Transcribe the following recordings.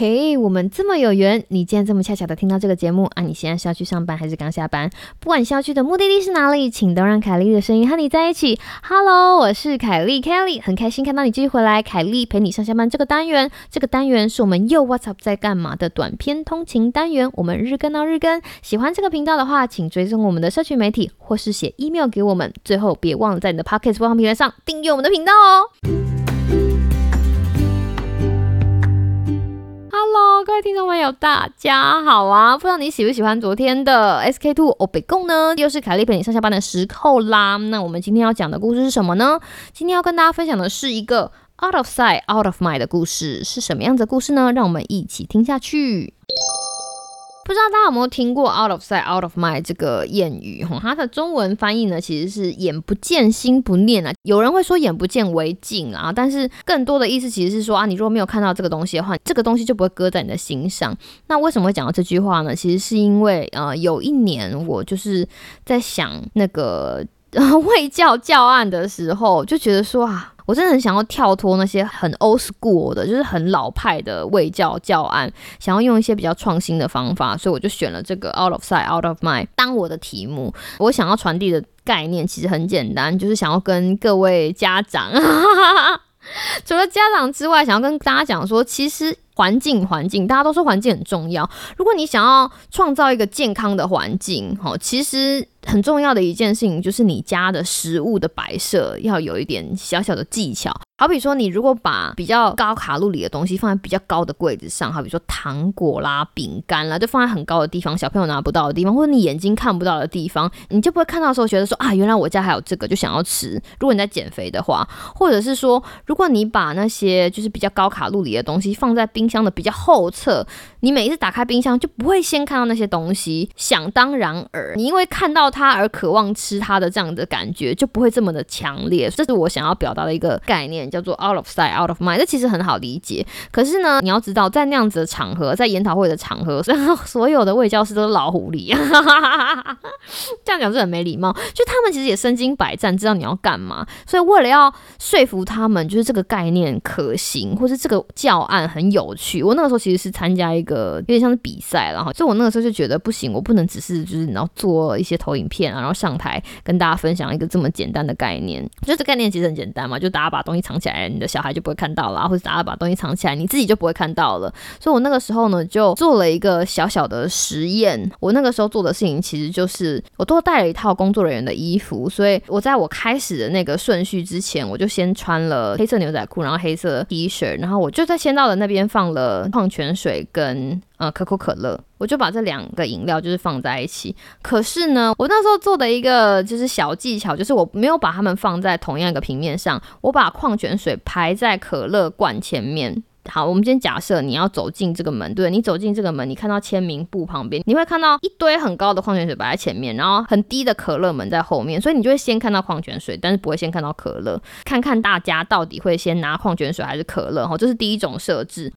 嘿，我们这么有缘，你竟然这么恰巧的听到这个节目啊！你现在是要去上班还是刚下班？不管是要去的目的地是哪里，请都让凯莉的声音和你在一起。Hello，我是凯莉 Kelly，很开心看到你继续回来。凯莉陪你上下班这个单元，这个单元是我们又 What's Up 在干嘛的短篇通勤单元，我们日更到日更。喜欢这个频道的话，请追踪我们的社群媒体，或是写 email 给我们。最后，别忘了在你的 Pocket 播放平台上订阅我们的频道哦。各位听众朋友，大家好啊！不知道你喜不喜欢昨天的 SK Two 欧北贡呢？又是凯莉陪你上下班的时候啦。那我们今天要讲的故事是什么呢？今天要跟大家分享的是一个 Out of Sight, Out of Mind 的故事，是什么样子的故事呢？让我们一起听下去。不知道大家有没有听过 “out of sight, out of mind” 这个谚语？哈，它的中文翻译呢，其实是“眼不见心不念”啊。有人会说“眼不见为净”啊，但是更多的意思其实是说啊，你如果没有看到这个东西的话，这个东西就不会搁在你的心上。那为什么会讲到这句话呢？其实是因为呃，有一年我就是在想那个 卫教教案的时候，就觉得说啊。我真的很想要跳脱那些很 old school 的，就是很老派的卫教教案，想要用一些比较创新的方法，所以我就选了这个 out of sight, out of mind 当我的题目。我想要传递的概念其实很简单，就是想要跟各位家长，除了家长之外，想要跟大家讲说，其实。环境，环境，大家都说环境很重要。如果你想要创造一个健康的环境，哦，其实很重要的一件事情就是你家的食物的摆设要有一点小小的技巧。好比说，你如果把比较高卡路里的东西放在比较高的柜子上，好比说糖果啦、饼干啦，就放在很高的地方，小朋友拿不到的地方，或者你眼睛看不到的地方，你就不会看到的时候觉得说啊，原来我家还有这个，就想要吃。如果你在减肥的话，或者是说，如果你把那些就是比较高卡路里的东西放在冰箱的比较后侧，你每一次打开冰箱就不会先看到那些东西，想当然而你因为看到它而渴望吃它的这样的感觉就不会这么的强烈，这是我想要表达的一个概念，叫做 out of sight out of mind。这其实很好理解，可是呢，你要知道在那样子的场合，在研讨会的场合，所有的位教师都是老狐狸，这样讲是很没礼貌。就他们其实也身经百战，知道你要干嘛，所以为了要说服他们，就是这个概念可行，或是这个教案很。有趣，我那个时候其实是参加一个有点像是比赛，然后所以我那个时候就觉得不行，我不能只是就是然后做一些投影片啊，然后上台跟大家分享一个这么简单的概念。就这概念其实很简单嘛，就大家把东西藏起来，你的小孩就不会看到了，或者大家把东西藏起来，你自己就不会看到了。所以我那个时候呢，就做了一个小小的实验。我那个时候做的事情其实就是我多带了一套工作人员的衣服，所以我在我开始的那个顺序之前，我就先穿了黑色牛仔裤，然后黑色 T 恤，然后我就在先到的那边放了矿泉水跟呃可口可乐，我就把这两个饮料就是放在一起。可是呢，我那时候做的一个就是小技巧，就是我没有把它们放在同样一个平面上，我把矿泉水排在可乐罐前面。好，我们今天假设你要走进这个门，对你走进这个门，你看到签名簿旁边，你会看到一堆很高的矿泉水摆在前面，然后很低的可乐门在后面，所以你就会先看到矿泉水，但是不会先看到可乐。看看大家到底会先拿矿泉水还是可乐？哈，这是第一种设置。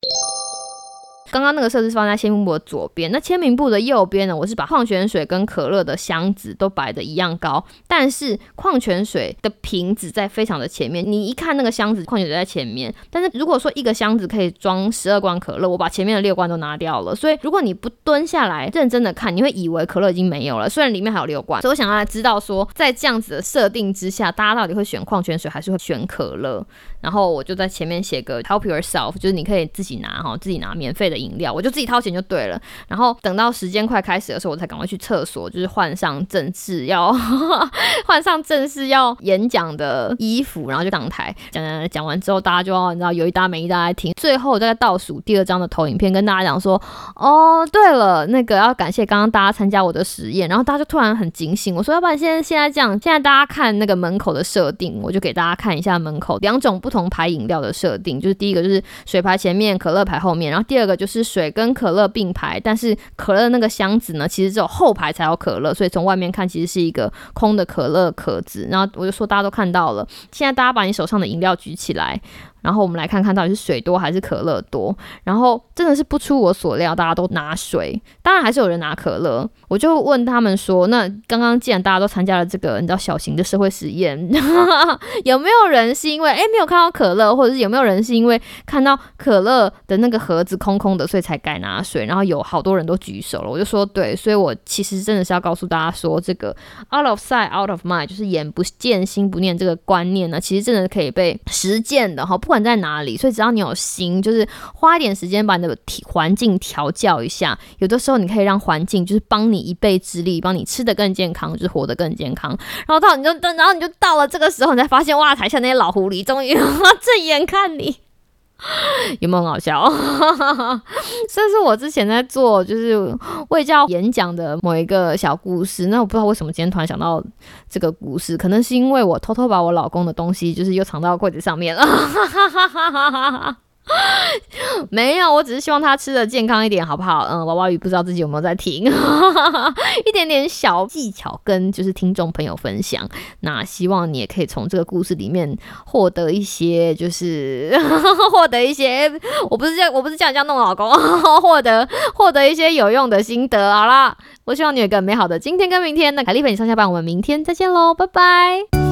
刚刚那个设置是放在签名簿的左边，那签名簿的右边呢？我是把矿泉水跟可乐的箱子都摆的一样高，但是矿泉水的瓶子在非常的前面。你一看那个箱子，矿泉水在前面，但是如果说一个箱子可以装十二罐可乐，我把前面的六罐都拿掉了。所以如果你不蹲下来认真的看，你会以为可乐已经没有了，虽然里面还有六罐。所以我想要来知道说，在这样子的设定之下，大家到底会选矿泉水还是会选可乐？然后我就在前面写个 help yourself，就是你可以自己拿哈，自己拿免费的饮料，我就自己掏钱就对了。然后等到时间快开始的时候，我才赶快去厕所，就是换上正式要 换上正式要演讲的衣服，然后就上台讲讲讲完之后，大家就要你知道有一搭没一搭来听。最后在倒数第二张的投影片跟大家讲说，哦对了，那个要感谢刚刚大家参加我的实验。然后大家就突然很警醒，我说要不然现在现在这样，现在大家看那个门口的设定，我就给大家看一下门口两种不。同排饮料的设定，就是第一个就是水排前面，可乐排后面，然后第二个就是是水跟可乐并排，但是可乐那个箱子呢，其实只有后排才有可乐，所以从外面看其实是一个空的可乐壳子。然后我就说大家都看到了，现在大家把你手上的饮料举起来。然后我们来看看到底是水多还是可乐多。然后真的是不出我所料，大家都拿水，当然还是有人拿可乐。我就问他们说：“那刚刚既然大家都参加了这个你知道小型的社会实验，有没有人是因为诶没有看到可乐，或者是有没有人是因为看到可乐的那个盒子空空的，所以才改拿水？”然后有好多人都举手了，我就说对，所以我其实真的是要告诉大家说，这个 out of sight out of mind 就是眼不见心不念这个观念呢，其实真的可以被实践的哈，不管在哪里。所以只要你有心，就是花一点时间把你的环境调教一下，有的时候你可以让环境就是帮你一臂之力，帮你吃得更健康，就是活得更健康。然后到你就，然后你就到了这个时候，你才发现哇，台下那些老狐狸终于 正眼看你。有没有很好笑？这是我之前在做就是为教演讲的某一个小故事。那我不知道为什么今天突然想到这个故事，可能是因为我偷偷把我老公的东西就是又藏到柜子上面了。没有，我只是希望他吃的健康一点，好不好？嗯，娃娃鱼不知道自己有没有在听，一点点小技巧跟就是听众朋友分享。那希望你也可以从这个故事里面获得一些，就是 获得一些，我不是叫我不是叫你这样弄老公，获得获得一些有用的心得。好啦，我希望你有个美好的今天跟明天。那凯丽陪你上下班，我们明天再见喽，拜拜。